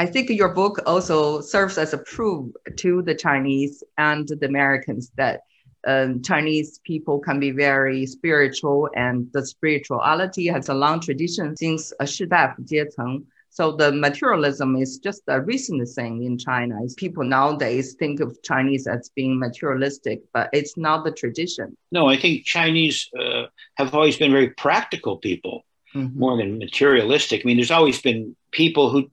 I think your book also serves as a proof to the Chinese and the Americans that um, Chinese people can be very spiritual, and the spirituality has a long tradition since a 士大夫阶层 so the materialism is just a recent thing in China. People nowadays think of Chinese as being materialistic, but it's not the tradition. No, I think Chinese uh, have always been very practical people, mm-hmm. more than materialistic. I mean, there's always been people who,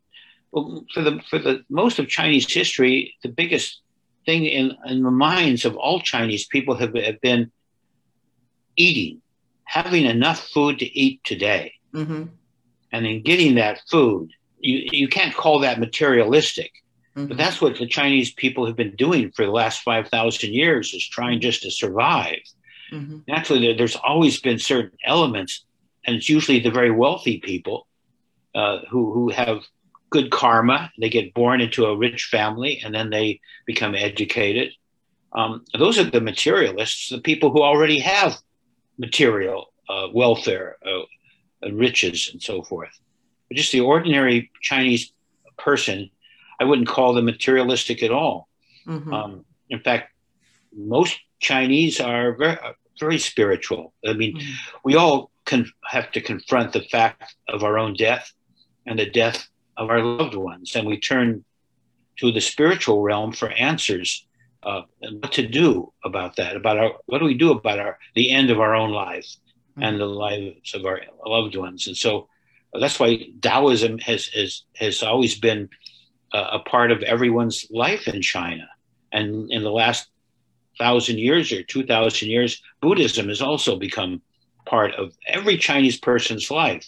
well, for the for the most of Chinese history, the biggest thing in, in the minds of all Chinese people have, have been eating, having enough food to eat today. Mm-hmm and in getting that food, you, you can't call that materialistic. Mm-hmm. But that's what the Chinese people have been doing for the last 5,000 years is trying just to survive. Mm-hmm. Naturally, there's always been certain elements, and it's usually the very wealthy people uh, who, who have good karma. They get born into a rich family and then they become educated. Um, those are the materialists, the people who already have material uh, welfare, uh, riches and so forth. But just the ordinary Chinese person, I wouldn't call them materialistic at all. Mm-hmm. Um, in fact, most Chinese are very, very spiritual. I mean, mm-hmm. we all con- have to confront the fact of our own death and the death of our loved ones, and we turn to the spiritual realm for answers. Uh, what to do about that? About our, what do we do about our the end of our own lives? and the lives of our loved ones. And so that's why Taoism has has, has always been a, a part of everyone's life in China. And in the last thousand years or two thousand years, Buddhism has also become part of every Chinese person's life.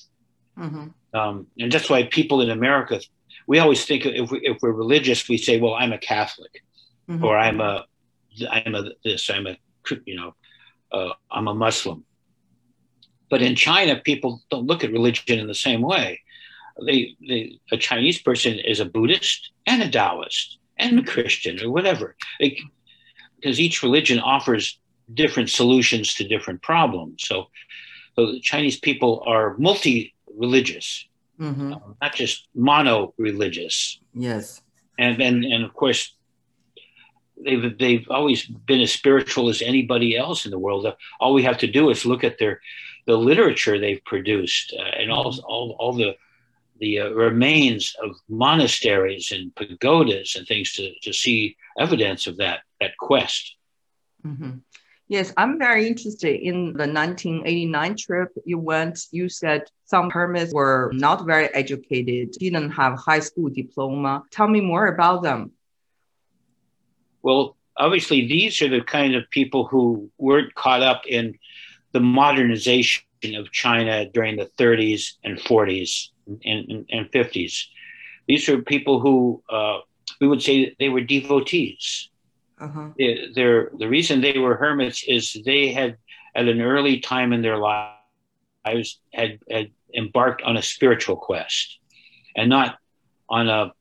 Mm-hmm. Um, and that's why people in America, we always think if, we, if we're religious, we say, well, I'm a Catholic mm-hmm. or I'm a, I'm a this, I'm a, you know, uh, I'm a Muslim. But in China, people don't look at religion in the same way. They, they, a Chinese person is a Buddhist and a Taoist and a Christian or whatever, because each religion offers different solutions to different problems. So, so the Chinese people are multi-religious, mm-hmm. uh, not just mono-religious. Yes, and and and of course, they've they've always been as spiritual as anybody else in the world. All we have to do is look at their the literature they've produced uh, and all, mm-hmm. all, all the the uh, remains of monasteries and pagodas and things to, to see evidence of that that quest. Mm-hmm. Yes, I'm very interested in the 1989 trip you went. You said some hermits were not very educated, didn't have high school diploma. Tell me more about them. Well, obviously, these are the kind of people who weren't caught up in the modernization of China during the 30s and 40s and, and, 50s. These are people who uh, we would say they were devotees. Uh-huh. They, the reason they were hermits is they had, at an early time in their lives, had, had embarked on a spiritual quest and not on a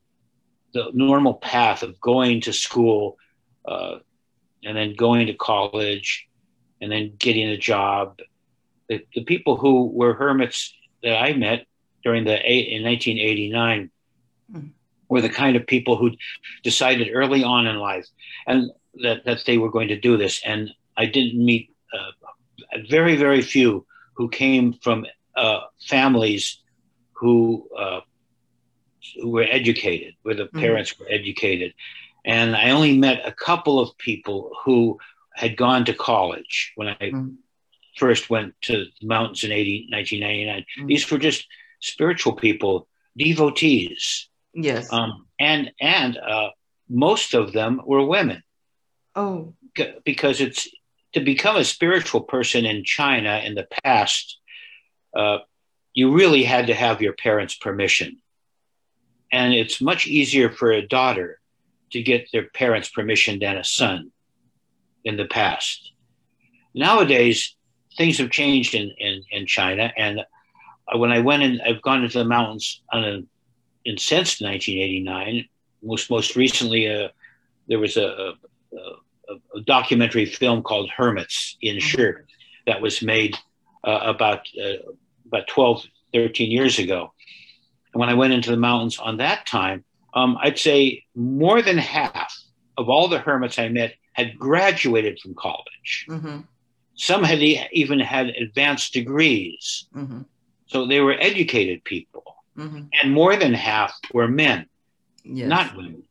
the normal path of going to school uh, and then going to college and then getting a job. The, the people who were hermits that I met during the eight, in 1989 mm-hmm. Were the kind of people who decided early on in life and that, that they were going to do this. And I didn't meet uh, very, very few who came from uh, families who uh, who were educated, where the mm-hmm. parents were educated. And I only met a couple of people who had gone to college when I mm. first went to the mountains in 80, 1999. Mm. These were just spiritual people, devotees. Yes. Um, and and uh, most of them were women. Oh. Because it's to become a spiritual person in China in the past, uh, you really had to have your parents' permission. And it's much easier for a daughter to get their parents' permission than a son in the past. Nowadays, things have changed in, in, in China. And when I went in, I've gone into the mountains on a, in since 1989. Most most recently, uh, there was a, a, a, documentary film called Hermits in mm-hmm. That was made uh, about uh, about 12, 13 years ago. And when I went into the mountains on that time, um, I'd say more than half of all the hermits I met had graduated from college. Mm-hmm. Some had even had advanced degrees. Mm-hmm. So they were educated people. Mm-hmm. And more than half were men, yes. not women.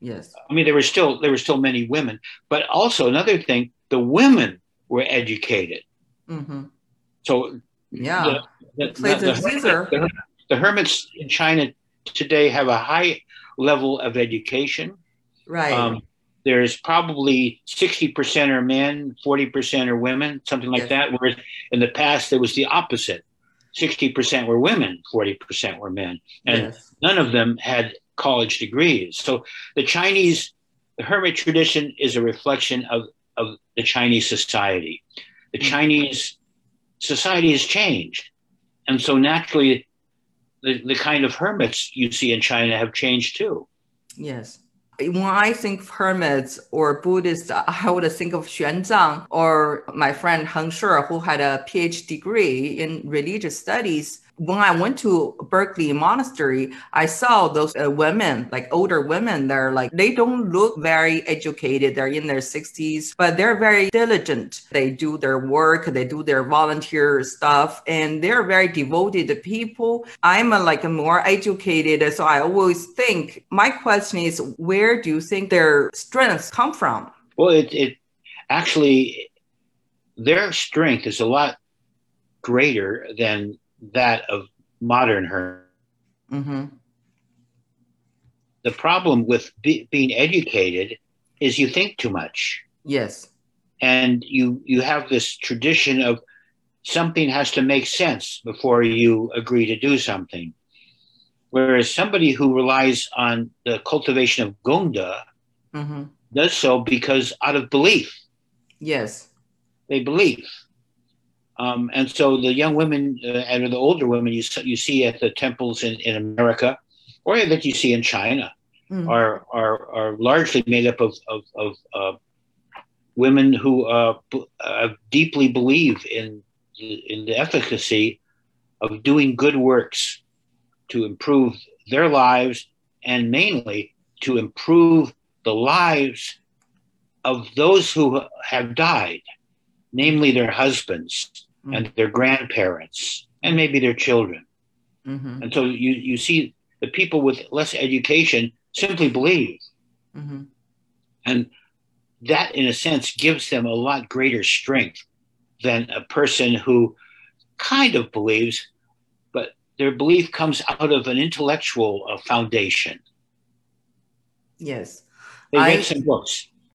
Yes. I mean, there were still there were still many women, but also another thing, the women were educated. Mm-hmm. So yeah, the, the, the, the, the hermits in China today have a high level of education. Right. Um, there's probably 60% are men, 40% are women, something like yes. that. Whereas in the past, there was the opposite 60% were women, 40% were men. And yes. none of them had college degrees. So the Chinese, the hermit tradition is a reflection of, of the Chinese society. The mm-hmm. Chinese society has changed. And so naturally, the, the kind of hermits you see in China have changed too. Yes. When I think of hermits or Buddhists, I would think of Xuanzang or my friend Heng Sure, who had a PhD degree in religious studies when I went to Berkeley Monastery, I saw those uh, women, like older women, they're like, they don't look very educated. They're in their 60s, but they're very diligent. They do their work, they do their volunteer stuff, and they're very devoted people. I'm a, like a more educated, so I always think my question is, where do you think their strengths come from? Well, it, it actually, their strength is a lot greater than that of modern her. Mm-hmm. The problem with be, being educated is you think too much. Yes. And you you have this tradition of something has to make sense before you agree to do something. Whereas somebody who relies on the cultivation of gongde mm-hmm. does so because out of belief. Yes. They believe. Um, and so the young women uh, and the older women you, you see at the temples in, in America or that you see in China mm. are, are, are largely made up of, of, of uh, women who uh, uh, deeply believe in, in the efficacy of doing good works to improve their lives and mainly to improve the lives of those who have died namely their husbands mm-hmm. and their grandparents and maybe their children. Mm-hmm. And so you, you see the people with less education simply believe. Mm-hmm. And that, in a sense, gives them a lot greater strength than a person who kind of believes, but their belief comes out of an intellectual uh, foundation. Yes. They read I, some books